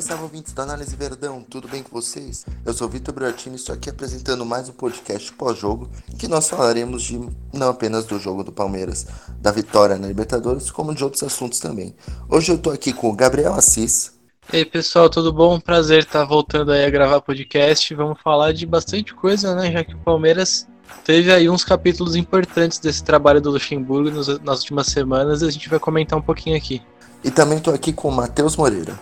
Salve, salve ouvintes da Análise Verdão, tudo bem com vocês? Eu sou Vitor Bratini e estou aqui apresentando mais um podcast pós-jogo que nós falaremos de não apenas do jogo do Palmeiras, da vitória na Libertadores, como de outros assuntos também. Hoje eu estou aqui com o Gabriel Assis. E aí pessoal, tudo bom? Prazer estar voltando aí a gravar podcast. Vamos falar de bastante coisa, né? Já que o Palmeiras teve aí uns capítulos importantes desse trabalho do Luxemburgo nas últimas semanas e a gente vai comentar um pouquinho aqui. E também estou aqui com o Matheus Moreira.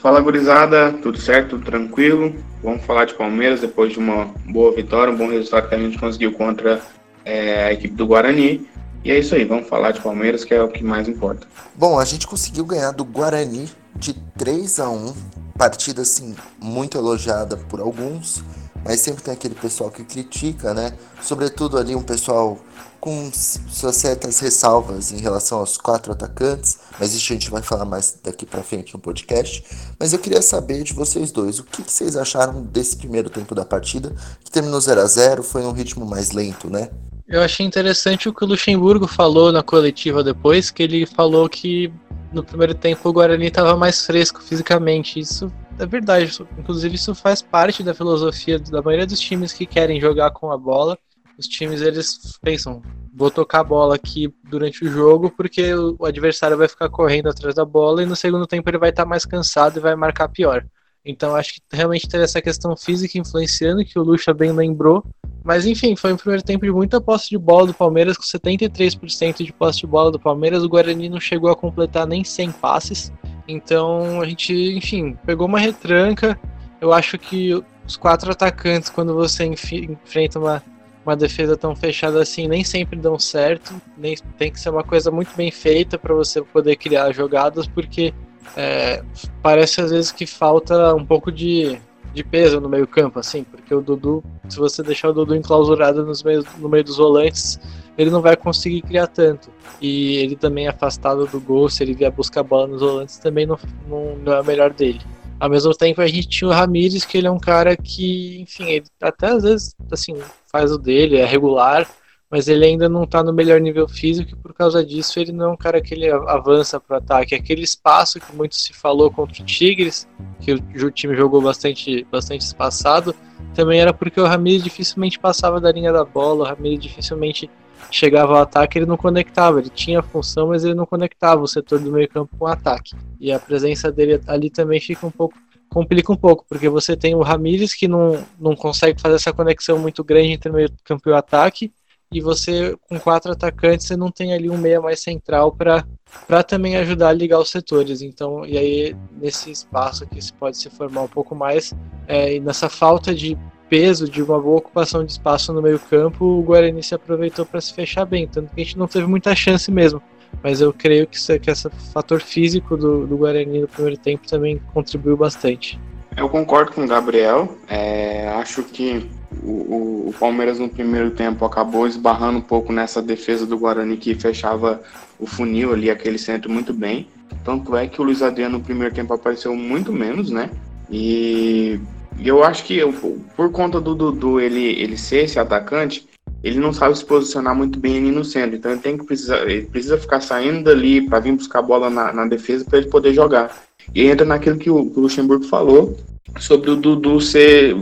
Fala gurizada, tudo certo, tudo tranquilo? Vamos falar de Palmeiras depois de uma boa vitória, um bom resultado que a gente conseguiu contra é, a equipe do Guarani. E é isso aí, vamos falar de Palmeiras, que é o que mais importa. Bom, a gente conseguiu ganhar do Guarani de 3 a 1 partida assim muito elogiada por alguns, mas sempre tem aquele pessoal que critica, né? Sobretudo ali um pessoal com suas certas ressalvas em relação aos quatro atacantes, mas isso a gente vai falar mais daqui para frente no podcast. Mas eu queria saber de vocês dois, o que, que vocês acharam desse primeiro tempo da partida, que terminou 0 a 0 foi um ritmo mais lento, né? Eu achei interessante o que o Luxemburgo falou na coletiva depois, que ele falou que no primeiro tempo o Guarani estava mais fresco fisicamente. Isso é verdade, inclusive isso faz parte da filosofia da maioria dos times que querem jogar com a bola os times eles pensam, vou tocar a bola aqui durante o jogo porque o adversário vai ficar correndo atrás da bola e no segundo tempo ele vai estar tá mais cansado e vai marcar pior. Então acho que realmente teve essa questão física influenciando que o Lucha bem lembrou. Mas enfim, foi um primeiro tempo de muita posse de bola do Palmeiras, com 73% de posse de bola do Palmeiras. O Guarani não chegou a completar nem 100 passes. Então a gente, enfim, pegou uma retranca. Eu acho que os quatro atacantes, quando você enfrenta uma uma defesa tão fechada assim nem sempre dão certo. Nem, tem que ser uma coisa muito bem feita para você poder criar jogadas, porque é, parece às vezes que falta um pouco de, de peso no meio campo, assim, porque o Dudu, se você deixar o Dudu enclausurado nos meios, no meio dos volantes, ele não vai conseguir criar tanto. E ele também afastado do gol, se ele vier buscar a bola nos volantes, também não, não, não é o melhor dele. Ao mesmo tempo, a gente tinha o Ramires, que ele é um cara que, enfim, ele até às vezes, assim, faz o dele, é regular, mas ele ainda não tá no melhor nível físico e por causa disso ele não é um cara que ele avança para ataque. Aquele espaço que muito se falou contra o Tigres, que o time jogou bastante, bastante espaçado, também era porque o Ramires dificilmente passava da linha da bola, o Ramires dificilmente chegava ao ataque, ele não conectava, ele tinha função, mas ele não conectava o setor do meio campo com o ataque. E a presença dele ali também fica um pouco complica um pouco, porque você tem o Ramires que não, não consegue fazer essa conexão muito grande entre o meio campo e o ataque, e você com quatro atacantes você não tem ali um meia mais central para para também ajudar a ligar os setores. Então, e aí nesse espaço aqui se pode se formar um pouco mais é, e nessa falta de peso de uma boa ocupação de espaço no meio-campo, o Guarani se aproveitou para se fechar bem. Tanto que a gente não teve muita chance mesmo. Mas eu creio que, isso, que esse fator físico do, do Guarani no primeiro tempo também contribuiu bastante. Eu concordo com o Gabriel. É, acho que o, o, Palmeiras no primeiro tempo acabou esbarrando um pouco nessa defesa do Guarani que fechava o funil ali, aquele centro muito bem. Tanto é que o Luiz Adriano no primeiro tempo apareceu muito menos, né? E e eu acho que eu, por conta do Dudu ele, ele ser esse atacante, ele não sabe se posicionar muito bem ali no centro. Então ele tem que precisar, ele precisa ficar saindo dali para vir buscar a bola na, na defesa para ele poder jogar. E entra naquilo que o, que o Luxemburgo falou sobre o Dudu ser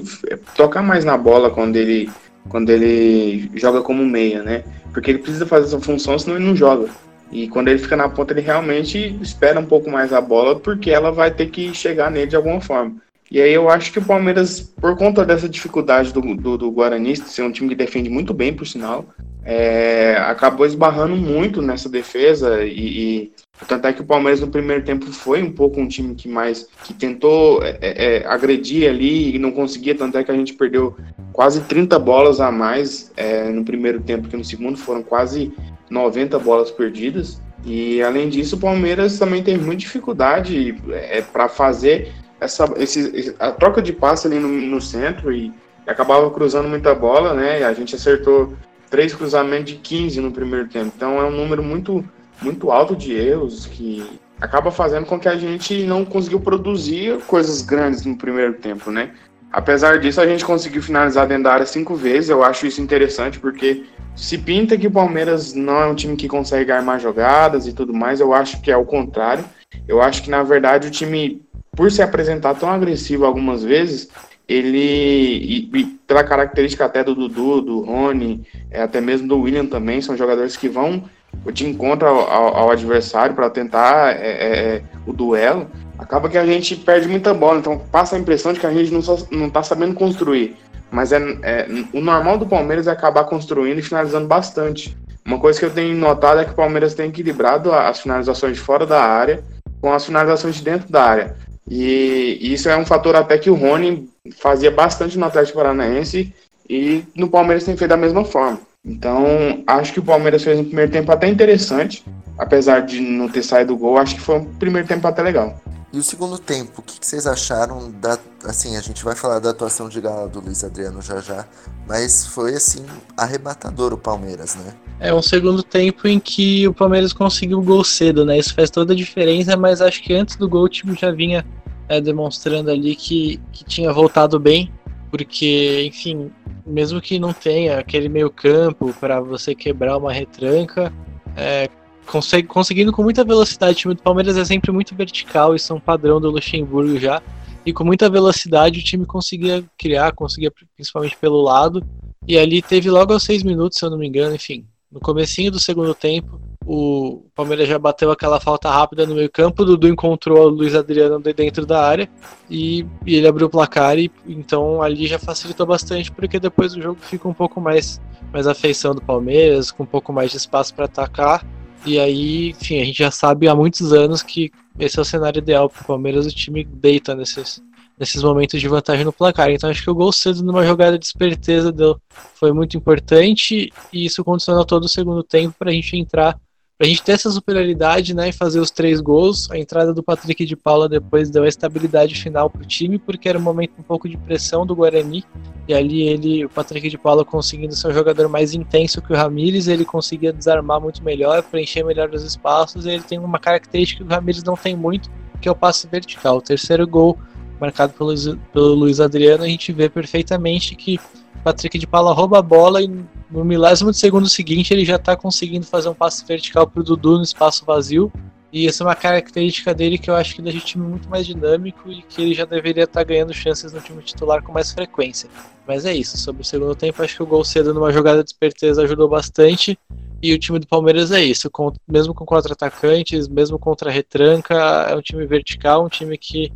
tocar mais na bola quando ele quando ele joga como meia, né? Porque ele precisa fazer essa função, senão ele não joga. E quando ele fica na ponta, ele realmente espera um pouco mais a bola, porque ela vai ter que chegar nele de alguma forma. E aí eu acho que o Palmeiras, por conta dessa dificuldade do, do, do Guarani, ser um time que defende muito bem, por sinal, é, acabou esbarrando muito nessa defesa e, e, tanto é que o Palmeiras no primeiro tempo foi um pouco um time que mais que tentou é, é, é agredir ali e não conseguia, tanto é que a gente perdeu quase 30 bolas a mais é, no primeiro tempo que no segundo foram quase 90 bolas perdidas. E além disso, o Palmeiras também teve muita dificuldade é, para fazer essa, esse, a troca de passe ali no, no centro e, acabava cruzando muita bola, né? E a gente acertou três cruzamentos de 15 no primeiro tempo. Então é um número muito, muito alto de erros que acaba fazendo com que a gente não conseguiu produzir coisas grandes no primeiro tempo, né? Apesar disso, a gente conseguiu finalizar dentro da área cinco vezes. Eu acho isso interessante porque se pinta que o Palmeiras não é um time que consegue armar jogadas e tudo mais. Eu acho que é o contrário. Eu acho que, na verdade, o time por se apresentar tão agressivo algumas vezes, ele, e, e pela característica até do Dudu, do Rony, é, até mesmo do William também, são jogadores que vão de encontro ao, ao, adversário para tentar é, é, é, o duelo, acaba que a gente perde muita bola. Então passa a impressão de que a gente não, não tá sabendo construir. Mas é, é, o normal do Palmeiras é acabar construindo e finalizando bastante. Uma coisa que eu tenho notado é que o Palmeiras tem equilibrado as finalizações de fora da área com as finalizações de dentro da área. E, e isso é um fator até que o Rony fazia bastante no Atlético Paranaense e no Palmeiras tem feito da mesma forma. Então, acho que o Palmeiras fez um primeiro tempo até interessante, apesar de não ter saído o gol, acho que foi um primeiro tempo até legal. E o segundo tempo, o que, que, vocês acharam da. Assim, a gente vai falar da atuação de gala do Luiz Adriano já já, mas foi assim, arrebatador o Palmeiras, né? É um segundo tempo em que o Palmeiras conseguiu o gol cedo, né? Isso faz toda a diferença, mas acho que antes do gol o time já vinha é, demonstrando ali que, que tinha voltado bem, porque, enfim, mesmo que não tenha aquele meio campo para você quebrar uma retranca, é, consegue, conseguindo com muita velocidade. O time do Palmeiras é sempre muito vertical, isso é um padrão do Luxemburgo já. E com muita velocidade o time conseguia criar, conseguia principalmente pelo lado. E ali teve logo aos seis minutos, se eu não me engano, enfim. No comecinho do segundo tempo, o Palmeiras já bateu aquela falta rápida no meio campo, o Dudu encontrou o Luiz Adriano dentro da área e, e, ele abriu o placar e então ali já facilitou bastante porque depois o jogo fica um pouco mais mais afeição do Palmeiras, com um pouco mais de espaço para atacar e aí, enfim, a gente já sabe há muitos anos que esse é o cenário ideal para o Palmeiras, o time deita nesses nesses momentos de vantagem no placar. Então acho que o gol cedo numa jogada de esperteza deu, foi muito importante e isso condicionou todo o segundo tempo para a gente entrar, para a gente ter essa superioridade né, e fazer os três gols. A entrada do Patrick de Paula depois deu a estabilidade final para o time, porque era um momento um pouco de pressão do Guarani. E ali ele, o Patrick de Paula conseguindo ser um jogador mais intenso que o Ramires, ele conseguia desarmar muito melhor, preencher melhor os espaços. E ele tem uma característica que o Ramires não tem muito, que é o passe vertical. O terceiro gol marcado pelo, pelo Luiz Adriano, a gente vê perfeitamente que Patrick de Paula rouba a bola e no milésimo de segundo seguinte ele já está conseguindo fazer um passe vertical para o Dudu no espaço vazio. E essa é uma característica dele que eu acho que deixa o time muito mais dinâmico e que ele já deveria estar tá ganhando chances no time titular com mais frequência. Mas é isso, sobre o segundo tempo, acho que o gol cedo numa jogada de esperteza ajudou bastante. E o time do Palmeiras é isso, com, mesmo com contra-atacantes, mesmo contra retranca, é um time vertical, um time que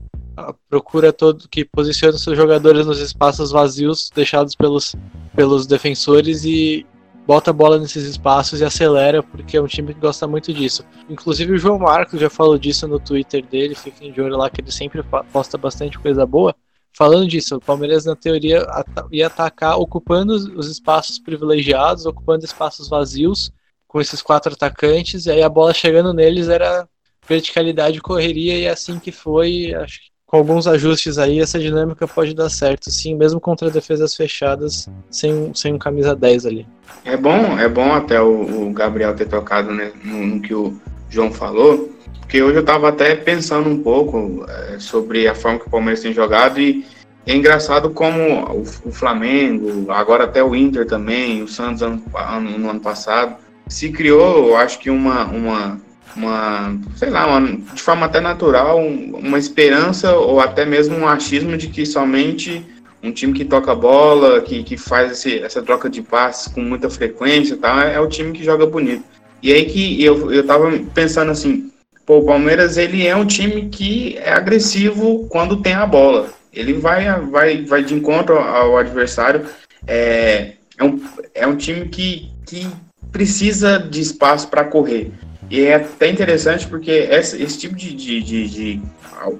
procura todo que posiciona seus jogadores nos espaços vazios deixados pelos, pelos defensores e bota a bola nesses espaços e acelera, porque é um time que gosta muito disso. Inclusive o João Marcos já falou disso no Twitter dele, fiquem de olho lá que ele sempre posta bastante coisa boa. Falando disso, o Palmeiras na teoria ia atacar ocupando os espaços privilegiados, ocupando espaços vazios com esses quatro atacantes, e aí a bola chegando neles era verticalidade, correria, e é assim que foi. Acho que com alguns ajustes aí, essa dinâmica pode dar certo, sim, mesmo contra defesas fechadas, sem, sem um camisa 10 ali. É bom, é bom até o, o Gabriel ter tocado né, no, no, que o João falou, porque hoje eu estava até pensando um pouco é, sobre a forma que o Palmeiras tem jogado e é engraçado como o, o Flamengo, agora até o Inter também, o Santos ano, ano, no ano passado, se criou, eu acho que uma, uma uma, sei lá, uma, de forma até natural, uma esperança ou até mesmo um achismo de que somente um time que toca bola, que, que faz esse, essa troca de passes com muita frequência é, é, o time que joga bonito. E aí que eu, eu tava pensando assim, pô, o Palmeiras ele é um time que é agressivo quando tem a bola. Ele vai, vai, vai de encontro ao adversário. É, é, um, é um time que, que precisa de espaço para correr. E é até interessante porque esse, esse tipo de, de, de, de,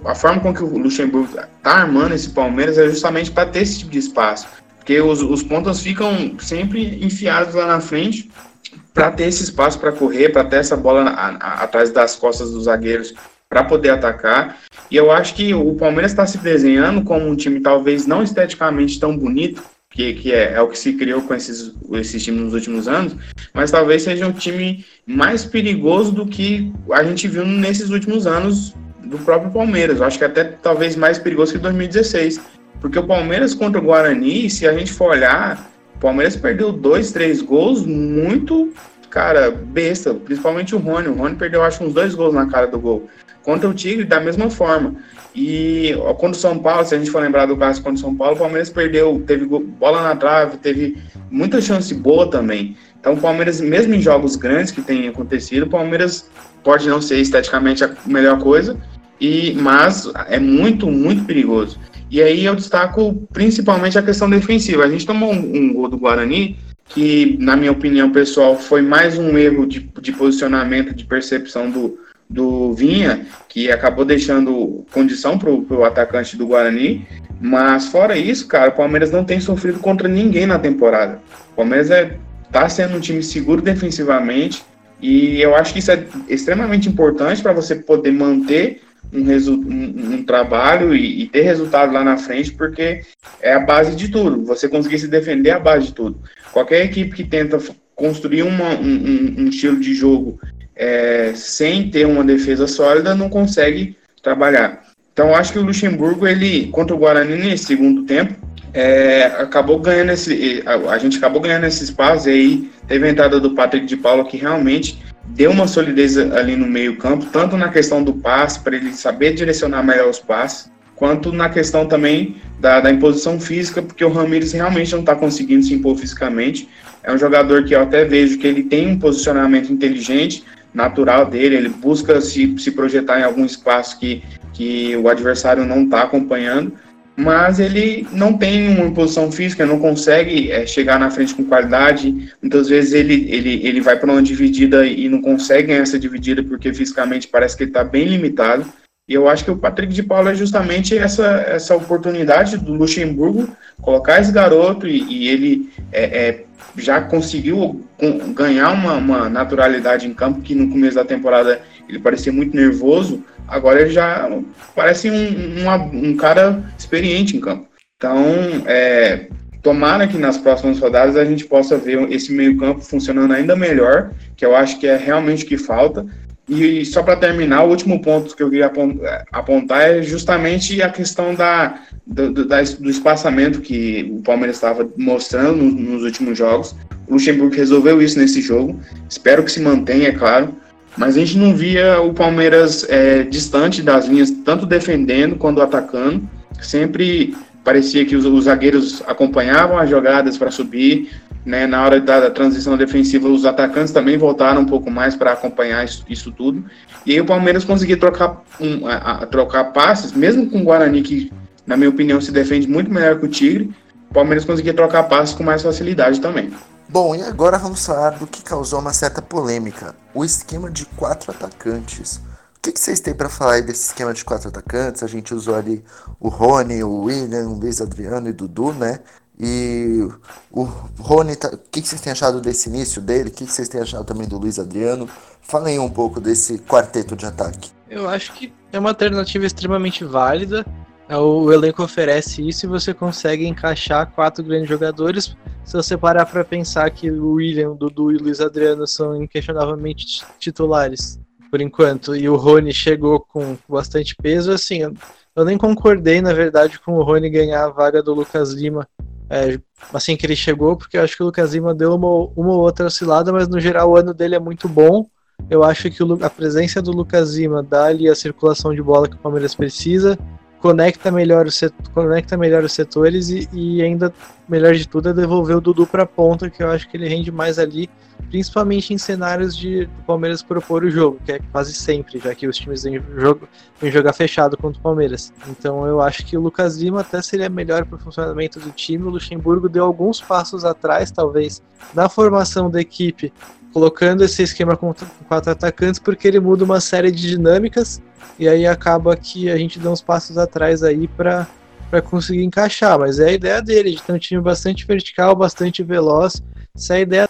a forma com que o Luxemburgo está armando esse Palmeiras é justamente para ter esse tipo de espaço. Porque os, os pontas ficam sempre enfiados lá na frente para ter esse espaço para correr, para ter essa bola na, a, atrás das costas dos zagueiros para poder atacar. E eu acho que o Palmeiras está se desenhando como um time talvez não esteticamente tão bonito, que, que é, é, o que se criou com esses, esses times nos últimos anos, mas talvez seja um time mais perigoso do que a gente viu nesses últimos anos do próprio Palmeiras. Eu acho que até talvez mais perigoso que 2016. Porque o Palmeiras contra o Guarani, se a gente for olhar, o Palmeiras perdeu dois, três gols muito, cara, besta. Principalmente o Rony. O Rony perdeu, acho, uns dois gols na cara do gol. Contra o Tigre da mesma forma. E quando o São Paulo, se a gente for lembrar do caso quando o São Paulo, o Palmeiras perdeu, teve bola na trave, teve muita chance boa também. Então o Palmeiras, mesmo em jogos grandes que tem acontecido, o Palmeiras pode não ser esteticamente a melhor coisa, e mas é muito, muito perigoso. E aí eu destaco principalmente a questão defensiva. A gente tomou um, um gol do Guarani que, na minha opinião pessoal, foi mais um erro de, de posicionamento, de percepção do, do Vinha, que acabou deixando condição para o atacante do Guarani. Mas fora isso, cara, o Palmeiras não tem sofrido contra ninguém na temporada. O Palmeiras é, tá sendo um time seguro defensivamente e eu acho que isso é extremamente importante para você poder manter um, um, um trabalho e, e, ter resultado lá na frente, porque é a base de tudo. Você conseguir se defender é a base de tudo. Qualquer equipe que tenta construir uma, um, um, estilo de jogo é, sem ter uma defesa sólida não consegue trabalhar. Então, acho que o Luxemburgo, ele contra o Guarani nesse segundo tempo, é, acabou ganhando esse, a, a, gente acabou ganhando esse espaço e aí teve a entrada do Patrick de Paula que realmente deu uma solidez ali no meio campo, tanto na questão do passe, para ele saber direcionar melhor os passes, quanto na questão também da, da imposição física, porque o Ramires realmente não está conseguindo se impor fisicamente. É um jogador que eu até vejo que ele tem um posicionamento inteligente, natural dele, ele busca se, se projetar em algum espaço que, que o adversário não está acompanhando, mas ele não tem uma posição física, não consegue é, chegar na frente com qualidade. Muitas vezes ele, ele, ele vai para uma dividida e não consegue ganhar essa dividida porque fisicamente parece que ele está bem limitado. E eu acho que o Patrick de Paula é justamente essa, essa oportunidade do Luxemburgo colocar esse garoto e, e ele é, é, já conseguiu ganhar uma, uma naturalidade em campo que no começo da temporada ele parecia muito nervoso, agora ele já parece um, um, um cara experiente em campo. Então, é, tomara que nas próximas rodadas a gente possa ver esse meio-campo funcionando ainda melhor, que eu acho que é realmente o que falta. E só para terminar, o último ponto que eu queria apontar é justamente a questão da, do, do, espaçamento que o Palmeiras estava mostrando nos, nos últimos jogos. O Luxemburgo resolveu isso nesse jogo. Espero que se mantenha, é claro mas a gente não via o Palmeiras é, distante das linhas, tanto defendendo quanto atacando. Sempre parecia que os, os zagueiros acompanhavam as jogadas para subir. Né? Na hora da, da, transição defensiva, os atacantes também voltaram um pouco mais para acompanhar isso, isso, tudo. E aí o Palmeiras conseguia trocar, um, a, a, trocar passes, mesmo com o Guarani, que, na minha opinião, se defende muito melhor que o Tigre. O Palmeiras conseguia trocar passes com mais facilidade também. Bom, e agora vamos falar do que causou uma certa polêmica: o esquema de quatro atacantes. O que, que vocês têm para falar desse esquema de quatro atacantes? A gente usou ali o Rony, o William, o Luiz Adriano e Dudu, né? E o Rony, tá... o que, que vocês têm achado desse início dele? O que, que vocês têm achado também do Luiz Adriano? Falem um pouco desse quarteto de ataque. Eu acho que é uma alternativa extremamente válida. É, o elenco oferece isso e você consegue encaixar quatro grandes jogadores. Se você parar para pensar que o William, Dudu e Luiz Adriano são inquestionavelmente titulares por enquanto, e o Rony chegou com bastante peso, assim, eu nem concordei, na verdade, com o Rony ganhar a vaga do Lucas Lima é, assim que ele chegou, porque eu acho que o Lucas Lima deu uma, uma ou outra oscilada, mas no geral o ano dele é muito bom. Eu acho que o, a presença do Lucas Lima dá ali a circulação de bola que o Palmeiras precisa conecta melhor, o setor, conecta melhor os setores e, e, ainda melhor de tudo é devolver o Dudu para a ponta, que eu acho que ele rende mais ali, principalmente em cenários de do Palmeiras propor o jogo, que é quase sempre, já que os times vêm, jogo, jogar fechado contra o Palmeiras. Então eu acho que o Lucas Lima até seria melhor para o funcionamento do time. O Luxemburgo deu alguns passos atrás, talvez, na formação da equipe, colocando esse esquema com quatro atacantes, porque ele muda uma série de dinâmicas e aí acaba que a gente dá uns passos atrás aí para para conseguir encaixar, mas é a ideia dele, de ter um time bastante vertical, bastante veloz. Se a ideia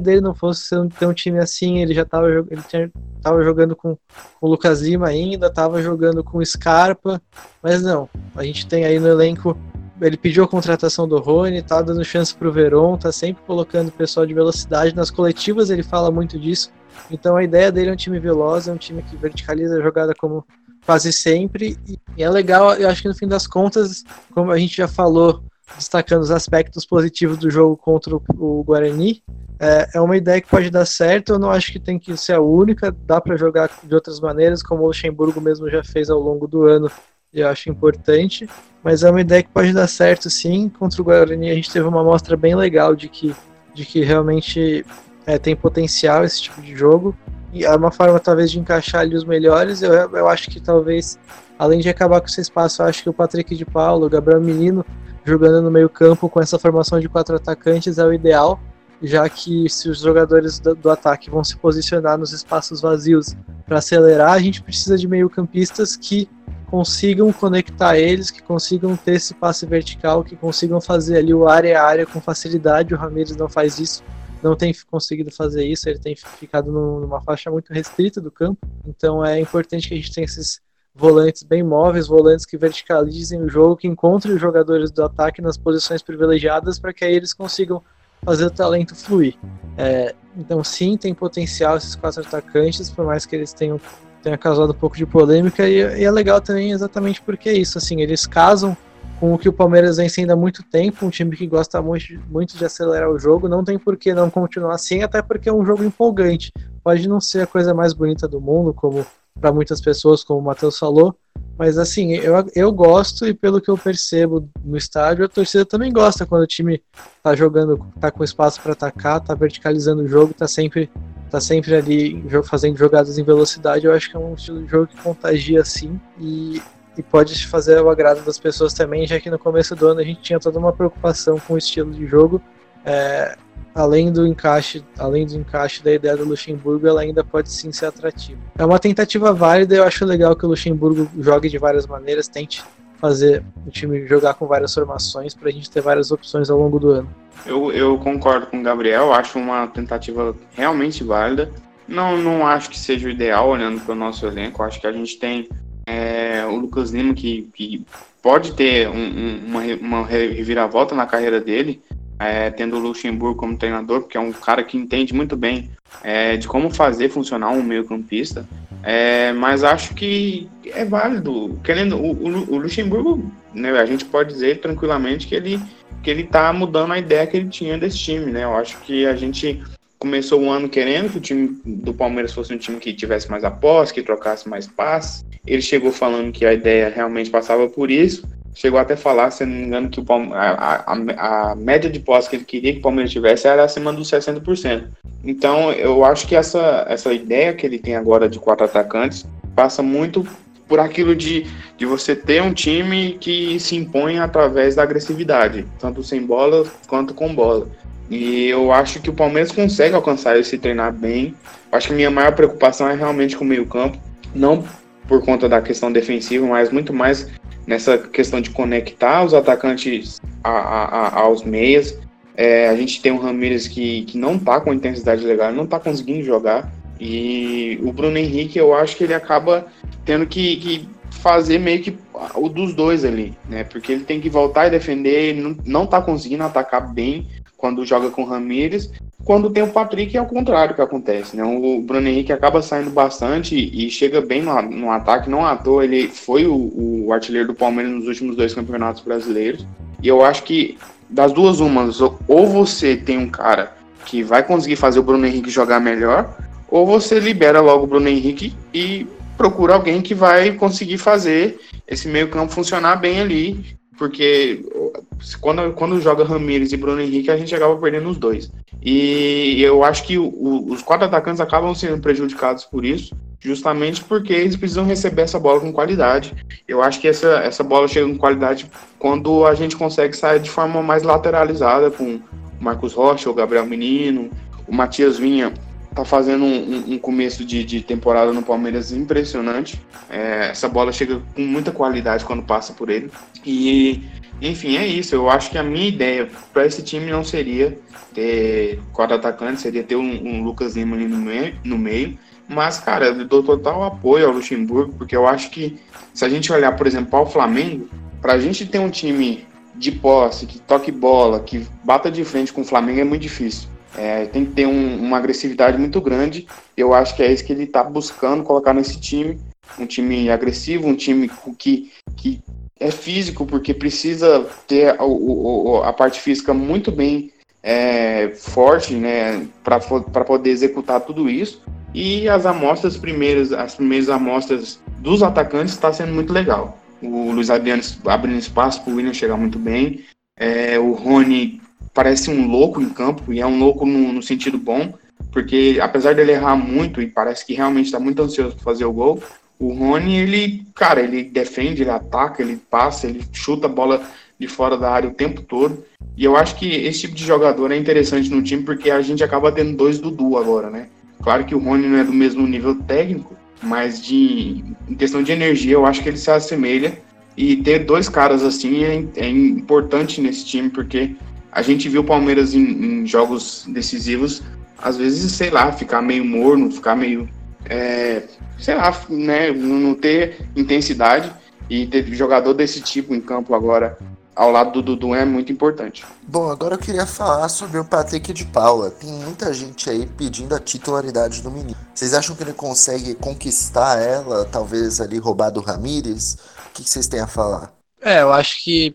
dele não fosse ter um time assim, ele já estava ele tinha, tava jogando com, com o Lucas Lima ainda, estava jogando com Scarpa, mas não, a gente tem aí no elenco ele pediu a contratação do Rony, tá dando chance pro Veron, tá sempre colocando pessoal de velocidade nas coletivas, ele fala muito disso. Então a ideia dele é um time veloz, é um time que verticaliza a jogada como quase sempre. E é legal, eu acho que no fim das contas, como a gente já falou destacando os aspectos positivos do jogo contra o Guarani, é, é uma ideia que pode dar certo. Eu não acho que tem que ser a única. Dá para jogar de outras maneiras, como o Luxemburgo mesmo já fez ao longo do ano. Eu acho importante. Mas é uma ideia que pode dar certo, sim. Contra o Guarani a gente teve uma amostra bem legal de que, de que realmente é, tem potencial esse tipo de jogo. E é uma forma talvez de encaixar ali os melhores. Eu, eu acho que talvez, além de acabar com esse espaço, eu acho que o Patrick de Paulo, o Gabriel Menino, jogando no meio campo com essa formação de quatro atacantes é o ideal já que se os jogadores do, do ataque vão se posicionar nos espaços vazios para acelerar, a gente precisa de meio-campistas que consigam conectar eles, que consigam ter esse passe vertical, que consigam fazer ali o área a área com facilidade. O Ramirez não faz isso, não tem conseguido fazer isso, ele tem ficado numa faixa muito restrita do campo. Então é importante que a gente tenha esses volantes bem móveis, volantes que verticalizem o jogo, que encontrem os jogadores do ataque nas posições privilegiadas para que aí eles consigam fazer o talento fluir. É, então, sim, tem potencial esses quatro atacantes, por mais que eles tenham, tenha causado um pouco de polêmica, e, e, é legal também exatamente porque é isso, assim, eles casam com o que o Palmeiras vem sendo há muito tempo, um time que gosta muito, muito de acelerar o jogo, não tem por que não continuar assim, até porque é um jogo empolgante. Pode não ser a coisa mais bonita do mundo, como para muitas pessoas, como o Matheus falou, mas assim, eu, eu gosto e pelo que eu percebo no estádio, a torcida também gosta quando o time tá jogando, tá com espaço para atacar, tá verticalizando o jogo, tá sempre tá sempre ali fazendo jogadas em velocidade. Eu acho que é um estilo de jogo que contagia assim e, e pode fazer o agrado das pessoas também, já que no começo do ano a gente tinha toda uma preocupação com o estilo de jogo. É, além do encaixe, além do encaixe da ideia do Luxemburgo, ela ainda pode sim ser atrativa. É uma tentativa válida, eu acho legal que o Luxemburgo jogue de várias maneiras, tente fazer o time jogar com várias formações para a gente ter várias opções ao longo do ano. Eu, eu concordo com o Gabriel, acho uma tentativa realmente válida. Não, não acho que seja o ideal olhando para o nosso elenco. Acho que a gente tem é, o Lucas Lima que, que pode ter um, um, uma, uma reviravolta na carreira dele é, tendo o Luxemburgo como treinador, porque é um cara que entende muito bem é, de como fazer funcionar um meio-campista. É, mas acho que é válido. Querendo, o, o, Luxemburgo, né, a gente pode dizer tranquilamente que ele que ele está mudando a ideia que ele tinha desse time, né? Eu acho que a gente começou o ano querendo que o time do Palmeiras fosse um time que tivesse mais após, que trocasse mais passes. Ele chegou falando que a ideia realmente passava por isso chegou até a falar, se não me engano, que o a, a, a, média de posse que ele queria que o Palmeiras tivesse era acima dos 60%. Então, eu acho que essa, essa ideia que ele tem agora de quatro atacantes passa muito por aquilo de, de você ter um time que se impõe através da agressividade, tanto sem bola quanto com bola. E eu acho que o Palmeiras consegue alcançar esse treinar bem. Acho que minha maior preocupação é realmente com o meio-campo, não por conta da questão defensiva, mas muito mais nessa questão de conectar os atacantes a, a, aos meias. É, a gente tem o Ramires que, que não tá com intensidade legal, não tá conseguindo jogar. E o Bruno Henrique, eu acho que ele acaba tendo que, que fazer meio que o dos dois ali, né? Porque ele tem que voltar e defender, ele não, não tá conseguindo atacar bem quando joga com o Ramires. Quando tem o Patrick, é o contrário que acontece, né? O Bruno Henrique acaba saindo bastante e chega bem no, no ataque, não à toa, ele foi o, o artilheiro do Palmeiras nos últimos dois campeonatos brasileiros. E eu acho que das duas umas, ou você tem um cara que vai conseguir fazer o Bruno Henrique jogar melhor, ou você libera logo o Bruno Henrique e procura alguém que vai conseguir fazer esse meio campo funcionar bem ali, porque quando, quando joga Ramires e Bruno Henrique, a gente acaba perdendo os dois. E eu acho que o, os quatro atacantes acabam sendo prejudicados por isso, justamente porque eles precisam receber essa bola com qualidade. Eu acho que essa, essa bola chega com qualidade quando a gente consegue sair de forma mais lateralizada com o Marcos Rocha, o Gabriel Menino, o Matias Vinha tá fazendo um, um começo de, de, temporada no Palmeiras impressionante. É, essa bola chega com muita qualidade quando passa por ele. E, enfim, é isso. Eu acho que a minha ideia para esse time não seria ter quatro atacantes, seria ter um, um Lucas Lima ali no meio, no meio. Mas, cara, eu dou total apoio ao Luxemburgo, porque eu acho que se a gente olhar, por exemplo, ao Flamengo, para a gente ter um time de posse, que toque bola, que bata de frente com o Flamengo é muito difícil. É, tem que ter um, uma agressividade muito grande. Eu acho que é isso que ele está buscando colocar nesse time. Um time agressivo, um time que, que é físico, porque precisa ter a, a, a parte física muito bem é, forte, né, para poder executar tudo isso. E as amostras primeiras, as primeiras amostras dos atacantes está sendo muito legal. O Luiz Adriano abrindo espaço para o William chegar muito bem. É, o Rony parece um louco em campo, e é um louco no, no sentido bom, porque apesar dele errar muito, e parece que realmente está muito ansioso para fazer o gol, o Rony, ele, cara, ele defende, ele ataca, ele passa, ele chuta a bola de fora da área o tempo todo. E eu acho que esse tipo de jogador é interessante no time porque a gente acaba tendo dois Dudu agora, né? Claro que o Rony não é do mesmo nível técnico, mas de em questão de energia eu acho que ele se assemelha. E ter dois caras assim é, é importante nesse time porque a gente viu o Palmeiras em, em, jogos decisivos, às vezes, sei lá, ficar meio morno, ficar meio. É, sei lá, né, não ter intensidade. E ter jogador desse tipo em campo agora ao lado do Dudu é muito importante. Bom, agora eu queria falar sobre o Patrick de Paula. Tem muita gente aí pedindo a titularidade do menino. Vocês acham que ele consegue conquistar ela, talvez ali roubar do Ramires? O que vocês têm a falar? É, eu acho que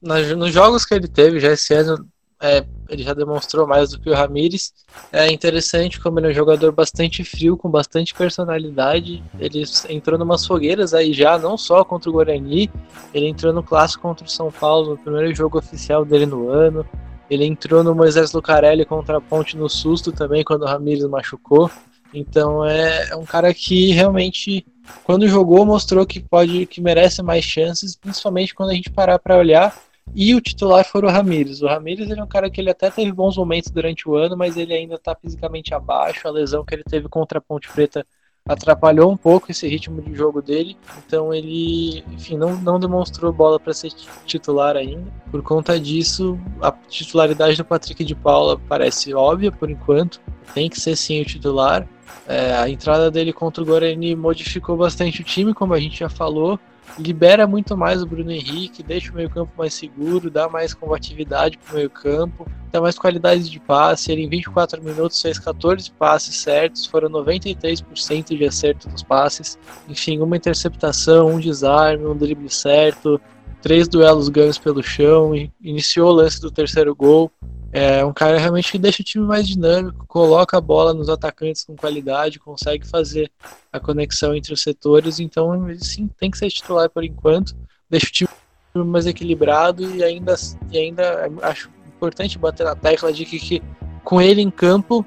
nos jogos que ele teve já esse ano, é, ele já demonstrou mais do que o Ramires. É interessante como ele é um jogador bastante frio, com bastante personalidade. Ele entrou numas fogueiras aí já, não só contra o Guarani, ele entrou no clássico contra o São Paulo, no primeiro jogo oficial dele no ano. Ele entrou no Moisés Lucarelli contra a Ponte no susto também, quando o Ramires machucou. Então é, é um cara que realmente, quando jogou, mostrou que pode, que merece mais chances, principalmente quando a gente parar para olhar e o titular foi o Ramires. O Ramires ele é um cara que ele até teve bons momentos durante o ano, mas ele ainda está fisicamente abaixo. A lesão que ele teve contra a Ponte Preta atrapalhou um pouco esse ritmo de jogo dele. Então ele, enfim, não, não demonstrou bola para ser titular ainda. Por conta disso, a titularidade do Patrick de Paula parece óbvia por enquanto. Tem que ser sim o titular. É, a entrada dele contra o Guarani modificou bastante o time, como a gente já falou libera muito mais o Bruno Henrique, deixa o meio-campo mais seguro, dá mais combatividade para o meio-campo, dá mais qualidade de passe. Ele em 24 minutos fez 14 passes certos, foram 93% de acerto dos passes. Enfim, uma interceptação, um desarme, um drible certo, três duelos ganhos pelo chão, iniciou o lance do terceiro gol. É um cara realmente que deixa o time mais dinâmico, coloca a bola nos atacantes com qualidade, consegue fazer a conexão entre os setores, então sim, tem que ser titular por enquanto, deixa o time mais equilibrado e ainda, e ainda acho importante bater na tecla de que, que com ele em campo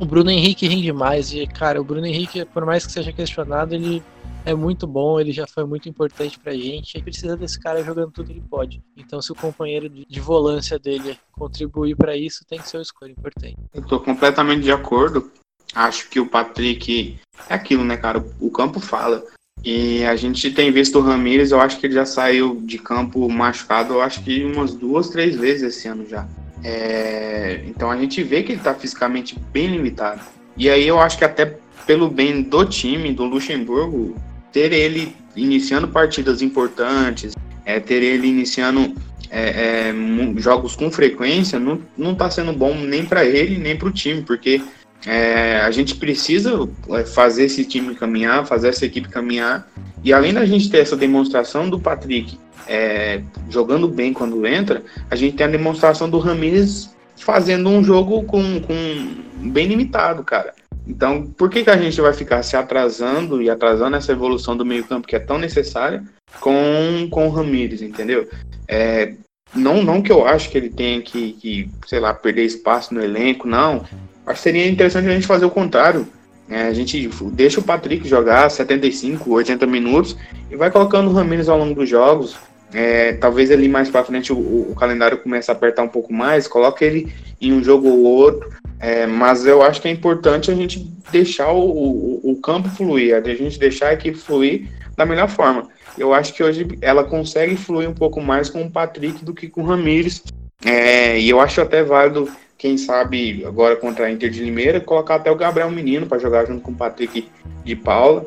o Bruno Henrique rende mais. E, cara, o Bruno Henrique, por mais que seja questionado, ele é muito bom, ele já foi muito importante pra gente. A precisa desse cara jogando tudo que ele pode. Então, se o companheiro de, de volância dele contribuir para isso, tem que ser uma escolha importante. Eu tô completamente de acordo. Acho que o Patrick é aquilo, né, cara? O campo fala. E a gente tem visto o Ramires, eu acho que ele já saiu de campo machucado, eu acho que umas duas, três vezes esse ano já. É... Então a gente vê que ele tá fisicamente bem limitado. E aí eu acho que até pelo bem do time, do Luxemburgo, ter ele iniciando partidas importantes, é, ter ele iniciando é, é, jogos com frequência, não, não tá sendo bom nem para ele, nem para o time, porque é, a gente precisa é, fazer esse time caminhar, fazer essa equipe caminhar, e além da gente ter essa demonstração do Patrick é, jogando bem quando entra, a gente tem a demonstração do Ramires fazendo um jogo com, com bem limitado, cara. Então, por que, que a gente vai ficar se atrasando e atrasando essa evolução do meio-campo que é tão necessária com, com o Ramires, entendeu? É, não, não que eu acho que ele tenha que, que, sei lá, perder espaço no elenco, não. Que seria interessante a gente fazer o contrário. É, a gente deixa o Patrick jogar 75, 80 minutos e vai colocando o Ramires ao longo dos jogos. É, talvez ali mais para frente o, o, calendário comece a apertar um pouco mais, coloca ele em um jogo ou outro, é, mas eu acho que é importante a gente deixar o, o, o, campo fluir, a gente deixar a equipe fluir da melhor forma. Eu acho que hoje ela consegue fluir um pouco mais com o Patrick do que com o Ramires, é, e eu acho até válido, quem sabe, agora contra a Inter de Limeira, colocar até o Gabriel Menino para jogar junto com o Patrick de Paula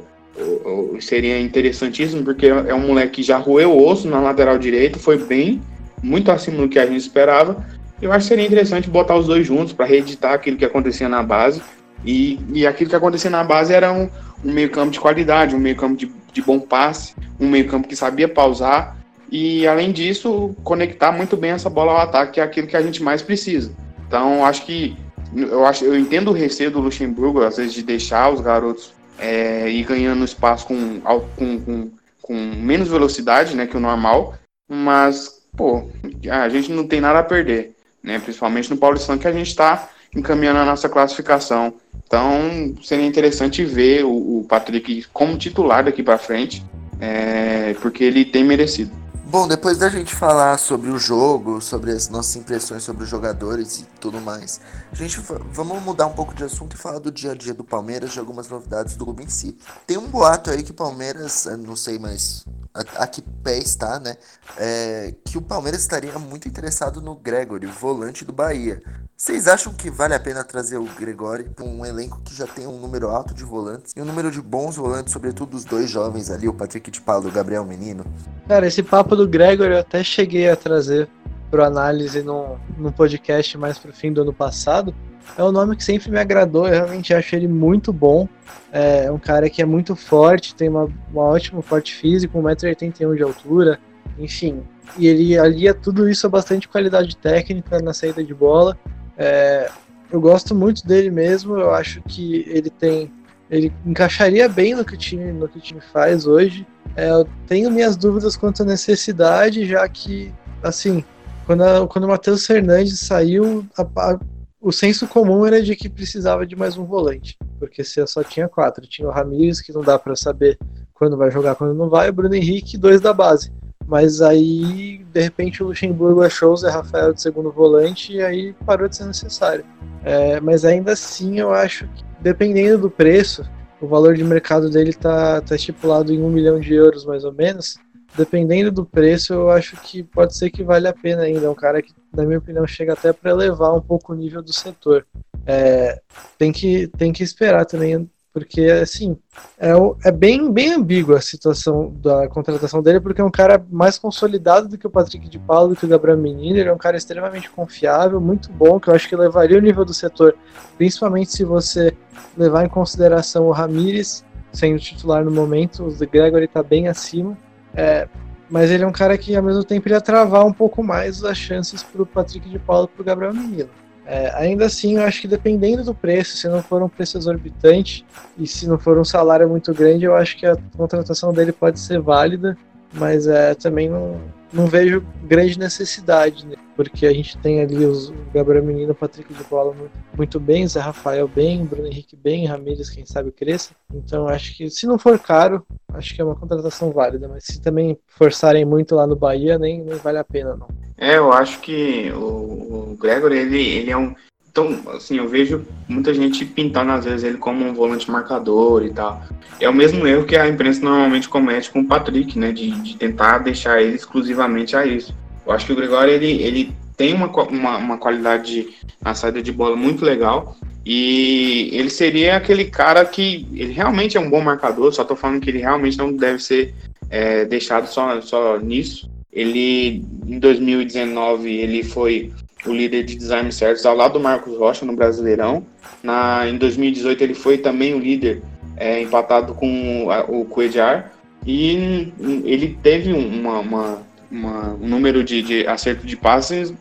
seria interessantíssimo, porque é um moleque que já roeu o osso na lateral direita, foi bem, muito acima do que a gente esperava. Eu acho que seria interessante botar os dois juntos para reeditar aquilo que acontecia na base. E, e aquilo que acontecia na base era um, um meio-campo de qualidade, um meio-campo de, de bom passe, um meio-campo que sabia pausar. e além disso, conectar muito bem essa bola ao ataque, que é aquilo que a gente mais precisa. Então, acho que eu acho, eu entendo o receio do Luxemburgo, às vezes, de deixar os garotos é, ir ganhando espaço com, com, com, com, menos velocidade né, que o normal, mas, pô, a gente não tem nada a perder, né? Principalmente no Paulistão, que a gente está encaminhando a nossa classificação. Então, seria interessante ver o, o Patrick como titular daqui para frente, é, porque ele tem merecido. Bom, depois da gente falar sobre o jogo, sobre as nossas impressões sobre os jogadores e tudo mais, a gente vamos mudar um pouco de assunto e falar do dia a dia do Palmeiras, de algumas novidades do clube em si. Tem um boato aí que o Palmeiras, não sei mais a, a que pé está, né? É, que o Palmeiras estaria muito interessado no Gregory, volante do Bahia. Vocês acham que vale a pena trazer o Gregory para um elenco que já tem um número alto de volantes e um número de bons volantes, sobretudo os dois jovens ali, o Patrick de Paulo e o Gabriel Menino? Cara, esse papo do Gregory eu até cheguei a trazer para análise no, no podcast mais pro fim do ano passado. É um nome que sempre me agradou, eu realmente acho ele muito bom. É um cara que é muito forte, tem uma, uma ótimo porte físico, 1,81m de altura, enfim. E ele alia tudo isso a bastante qualidade técnica na saída de bola. É, eu gosto muito dele mesmo, eu acho que ele tem. Ele encaixaria bem no que o time, no que o time faz hoje. É, eu tenho minhas dúvidas quanto à necessidade, já que, assim, quando, a, quando o Matheus Fernandes saiu, a, a, o senso comum era de que precisava de mais um volante, porque se só tinha quatro. Tinha o Ramires, que não dá para saber quando vai jogar, quando não vai, o Bruno Henrique, dois da base. Mas aí, de repente, o Luxemburgo achou o Zé Rafael de segundo volante e aí parou de ser necessário. É, mas ainda assim, eu acho que, dependendo do preço, o valor de mercado dele está tá estipulado em um milhão de euros, mais ou menos. Dependendo do preço, eu acho que pode ser que vale a pena ainda. É um cara que, na minha opinião, chega até para elevar um pouco o nível do setor. É, tem, que, tem que esperar também porque, assim, é, é bem, bem ambígua a situação da contratação dele, porque é um cara mais consolidado do que o Patrick de Paulo, do que o Gabriel Menino. Ele é um cara extremamente confiável, muito bom, que eu acho que levaria o nível do setor, principalmente se você levar em consideração o Ramires sendo titular no momento. O Gregory está bem acima. É, mas ele é um cara que, ao mesmo tempo, ia travar um pouco mais as chances para o Patrick de Paulo e para o Gabriel Menino. É, ainda assim, eu acho que dependendo do preço, se não for um preço exorbitante e se não for um salário muito grande, eu acho que a contratação dele pode ser válida, mas é, também não, não vejo grande necessidade, né? porque a gente tem ali os Gabriel Menino, Patrick de Bola muito, bem, Zé Rafael bem, Bruno Henrique bem, Ramírez, quem sabe cresça. Então acho que se não for caro, acho que é uma contratação válida, mas se também forçarem muito lá no Bahia, nem, nem vale a pena não. É, eu acho que o, o Gregory, ele, ele é um. Então, assim, eu vejo muita gente pintando às vezes ele como um volante marcador e tal. É o mesmo erro que a imprensa normalmente comete com o Patrick, né? De, de tentar deixar ele exclusivamente a isso. Eu acho que o Gregório, ele, ele tem uma, uma, uma qualidade na saída de bola muito legal. E ele seria aquele cara que ele realmente é um bom marcador, só tô falando que ele realmente não deve ser é, deixado só, só nisso. Ele, em 2019, ele foi o líder de design certos ao lado do Marcos Rocha no Brasileirão. Na, em 2018 ele foi também o líder, é, empatado com o, o Cuejar. E ele teve uma, uma, uma, um número de, de acerto de passes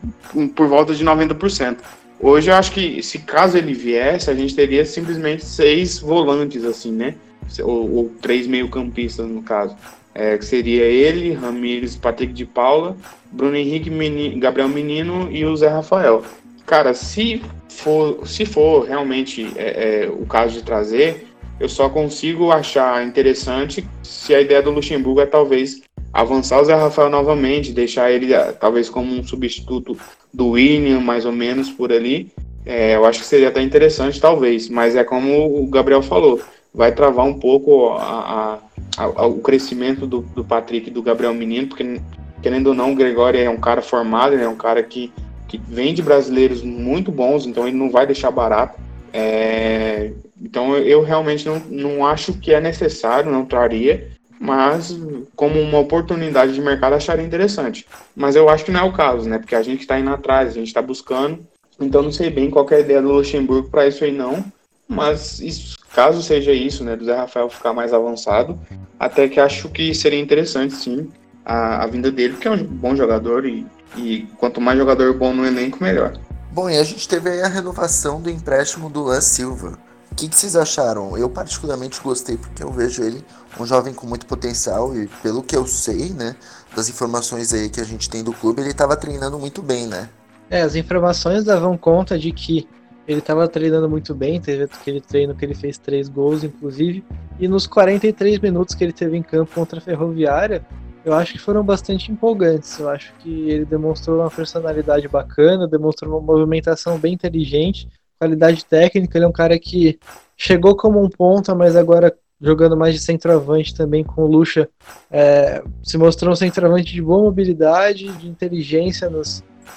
por volta de 90%. Hoje eu acho que se caso ele viesse, a gente teria simplesmente seis volantes, assim, né? Ou, ou três meio-campistas, no caso é, que seria ele, Ramires, Patrick de Paula, Bruno Henrique, Menino, Gabriel Menino e o Zé Rafael. Cara, se for, se for realmente é, é, o caso de trazer, eu só consigo achar interessante se a ideia do Luxemburgo é talvez avançar o Zé Rafael novamente, deixar ele é, talvez como um substituto do William, mais ou menos por ali. É, eu acho que seria até interessante, talvez, mas é como o Gabriel falou, vai travar um pouco a, a, o crescimento do, do Patrick e do Gabriel Menino, porque querendo ou não, o Gregório é um cara formado, é um cara que, que vem de brasileiros muito bons, então ele não vai deixar barato. É, então eu realmente não, não acho que é necessário, não traria, mas como uma oportunidade de mercado acharia interessante. Mas eu acho que não é o caso, né? Porque a gente está indo atrás, a gente está buscando. Então não sei bem qual é a ideia do Luxemburgo para isso aí não. Mas isso, caso seja isso, né, do Zé Rafael ficar mais avançado, até que acho que seria interessante sim. a, a vinda dele, porque é um bom jogador e, e quanto mais jogador bom no elenco, melhor. Bom, e a gente teve aí a renovação do empréstimo do Lan Silva. O que, que, vocês acharam? Eu particularmente gostei porque eu vejo ele um jovem com muito potencial e pelo que eu sei, né, das informações aí que a gente tem do clube, ele estava treinando muito bem, né? É, as informações davam conta de que ele estava treinando muito bem, teve aquele treino que ele fez três gols, inclusive, e nos 43 minutos que ele teve em campo contra a Ferroviária, eu acho que foram bastante empolgantes. Eu acho que ele demonstrou uma personalidade bacana, demonstrou uma movimentação bem inteligente, qualidade técnica. Ele é um cara que chegou como um ponta, mas agora jogando mais de centroavante também com o Lucha, é, se mostrou um centroavante de boa mobilidade, de inteligência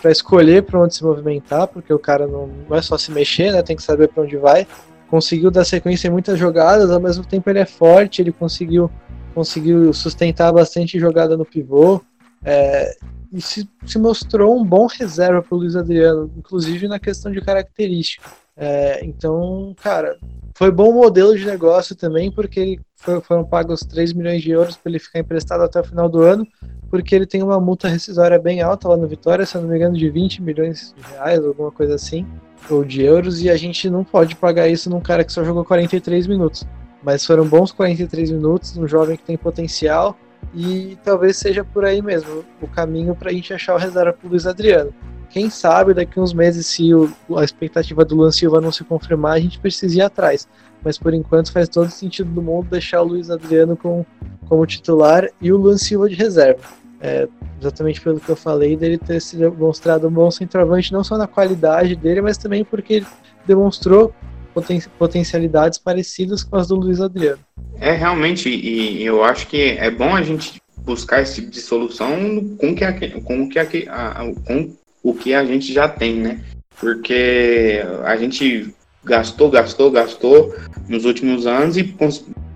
para escolher para onde se movimentar, porque o cara não, não é só se mexer, né, tem que saber para onde vai. Conseguiu dar sequência em muitas jogadas, ao mesmo tempo ele é forte, ele conseguiu conseguiu sustentar bastante jogada no pivô. É, e se, se, mostrou um bom reserva para o Luiz Adriano, inclusive na questão de característica. É, então, cara, foi bom modelo de negócio também, porque foram pagos 3 milhões de euros para ele ficar emprestado até o final do ano, porque ele tem uma multa rescisória bem alta lá no Vitória, se eu não me engano, de 20 milhões de reais, alguma coisa assim, ou de euros, e a gente não pode pagar isso num cara que só jogou 43 minutos. Mas foram bons 43 minutos, um jovem que tem potencial e talvez seja por aí mesmo o caminho para a gente achar o reserva para o Luiz Adriano. Quem sabe daqui uns meses, se o, a expectativa do Luan Silva não se confirmar, a gente precisa ir atrás. Mas por enquanto faz todo sentido do mundo deixar o Luiz Adriano com, como titular e o Luan Silva de reserva. É, exatamente pelo que eu falei, dele ter se demonstrado um bom centroavante, não só na qualidade dele, mas também porque ele demonstrou poten potencialidades parecidas com as do Luiz Adriano. É, realmente, e eu acho que é bom a gente buscar esse tipo de solução com, que com, que a, com o que a gente já tem, né? Porque a gente gastou, gastou, gastou nos últimos anos e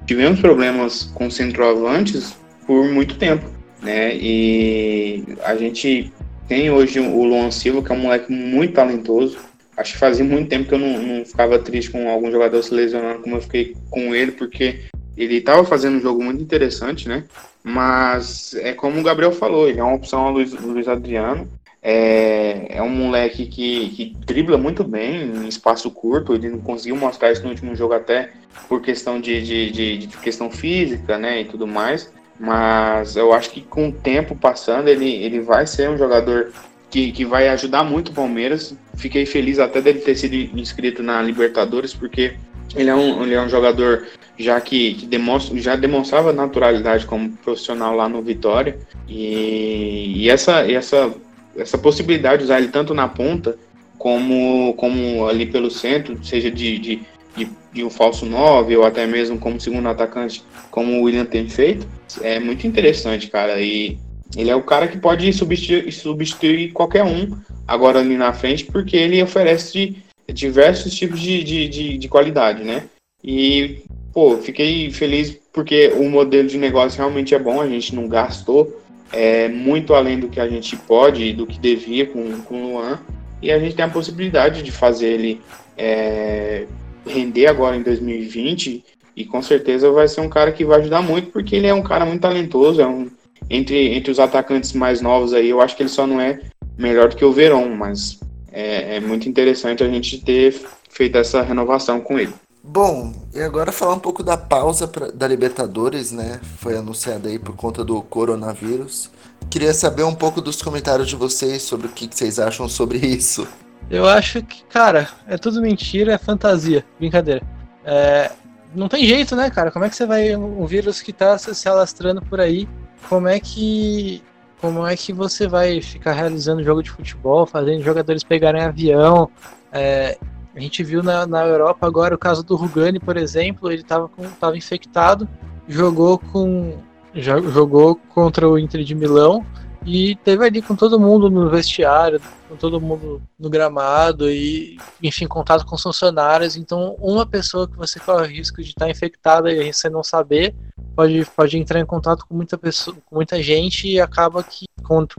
tivemos problemas com centroavantes por muito tempo, né? E a gente tem hoje o Luan Silva, que é um moleque muito talentoso, acho que fazia muito tempo que eu não, não ficava triste com algum jogador se lesionando como eu fiquei com ele, porque ele estava fazendo um jogo muito interessante, né? Mas é como o Gabriel falou, ele é uma opção ao Luiz, Luiz Adriano. É, é um moleque que, que dribla muito bem em espaço curto. Ele não conseguiu mostrar isso no último jogo, até por questão de, de, de, de questão física, né? E tudo mais. Mas eu acho que com o tempo passando, ele, ele vai ser um jogador que, que vai ajudar muito o Palmeiras. Fiquei feliz até dele ter sido inscrito na Libertadores, porque ele é um, ele é um jogador já que, que demonstra, já demonstrava naturalidade como profissional lá no Vitória. E, e essa, essa, essa possibilidade de usar ele tanto na ponta como, como ali pelo centro, seja de, de, de, de um falso 9 ou até mesmo como segundo atacante, como o William tem feito, é muito interessante, cara. E ele é o cara que pode substituir, substituir qualquer um agora ali na frente, porque ele oferece diversos tipos de, de, de, de qualidade, né? E, pô, fiquei feliz porque o modelo de negócio realmente é bom, a gente não gastou é, muito além do que a gente pode e do que devia com, com o Luan, e a gente tem a possibilidade de fazer ele é, render agora em 2020, e com certeza vai ser um cara que vai ajudar muito, porque ele é um cara muito talentoso, é um entre, entre os atacantes mais novos aí, eu acho que ele só não é melhor do que o Verón, mas é, é muito interessante a gente ter feito essa renovação com ele. Bom, e agora falar um pouco da pausa pra, da Libertadores, né? Foi anunciada aí por conta do coronavírus. Queria saber um pouco dos comentários de vocês sobre o que, que vocês acham sobre isso. Eu acho que, cara, é tudo mentira, é fantasia, brincadeira. É, não tem jeito, né, cara? Como é que você vai. Um vírus que tá se alastrando por aí como é que como é que você vai ficar realizando jogo de futebol, fazendo jogadores pegarem avião? É, a gente viu na, na Europa agora o caso do Rugani, por exemplo, ele estava tava infectado, jogou com jogou contra o Inter de Milão e teve ali com todo mundo no vestiário, com todo mundo no gramado e, enfim, contato com os funcionários. Então, uma pessoa que você corre o risco de estar infectada e você não saber, pode, pode entrar em contato com muita pessoa, com muita gente e acaba que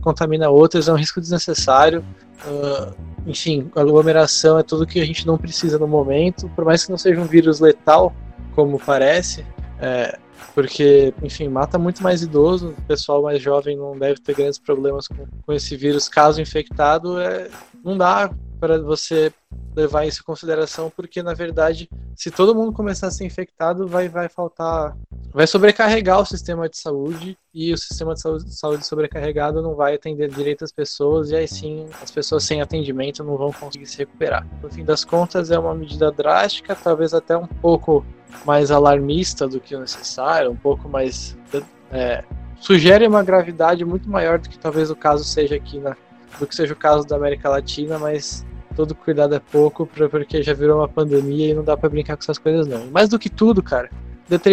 contamina outras, é um risco desnecessário. Uh, enfim, aglomeração é tudo que a gente não precisa no momento, por mais que não seja um vírus letal, como parece, É, porque, enfim, mata muito mais idoso, o pessoal mais jovem não deve ter grandes problemas com, com esse vírus. Caso infectado, é, não dá para você levar isso em consideração, porque na verdade, se todo mundo começar a ser infectado, vai, vai faltar. Vai sobrecarregar o sistema de saúde e o sistema de saúde, saúde sobrecarregado não vai atender direito as pessoas, e aí sim as pessoas sem atendimento não vão conseguir se recuperar. No fim das contas, é uma medida drástica, talvez até um pouco mais alarmista do que o necessário, um pouco mais. É, sugere uma gravidade muito maior do que talvez o caso seja aqui na, do que seja o caso da América Latina, mas todo cuidado é pouco, porque já virou uma pandemia e não dá para brincar com essas coisas não. Mais do que tudo, cara,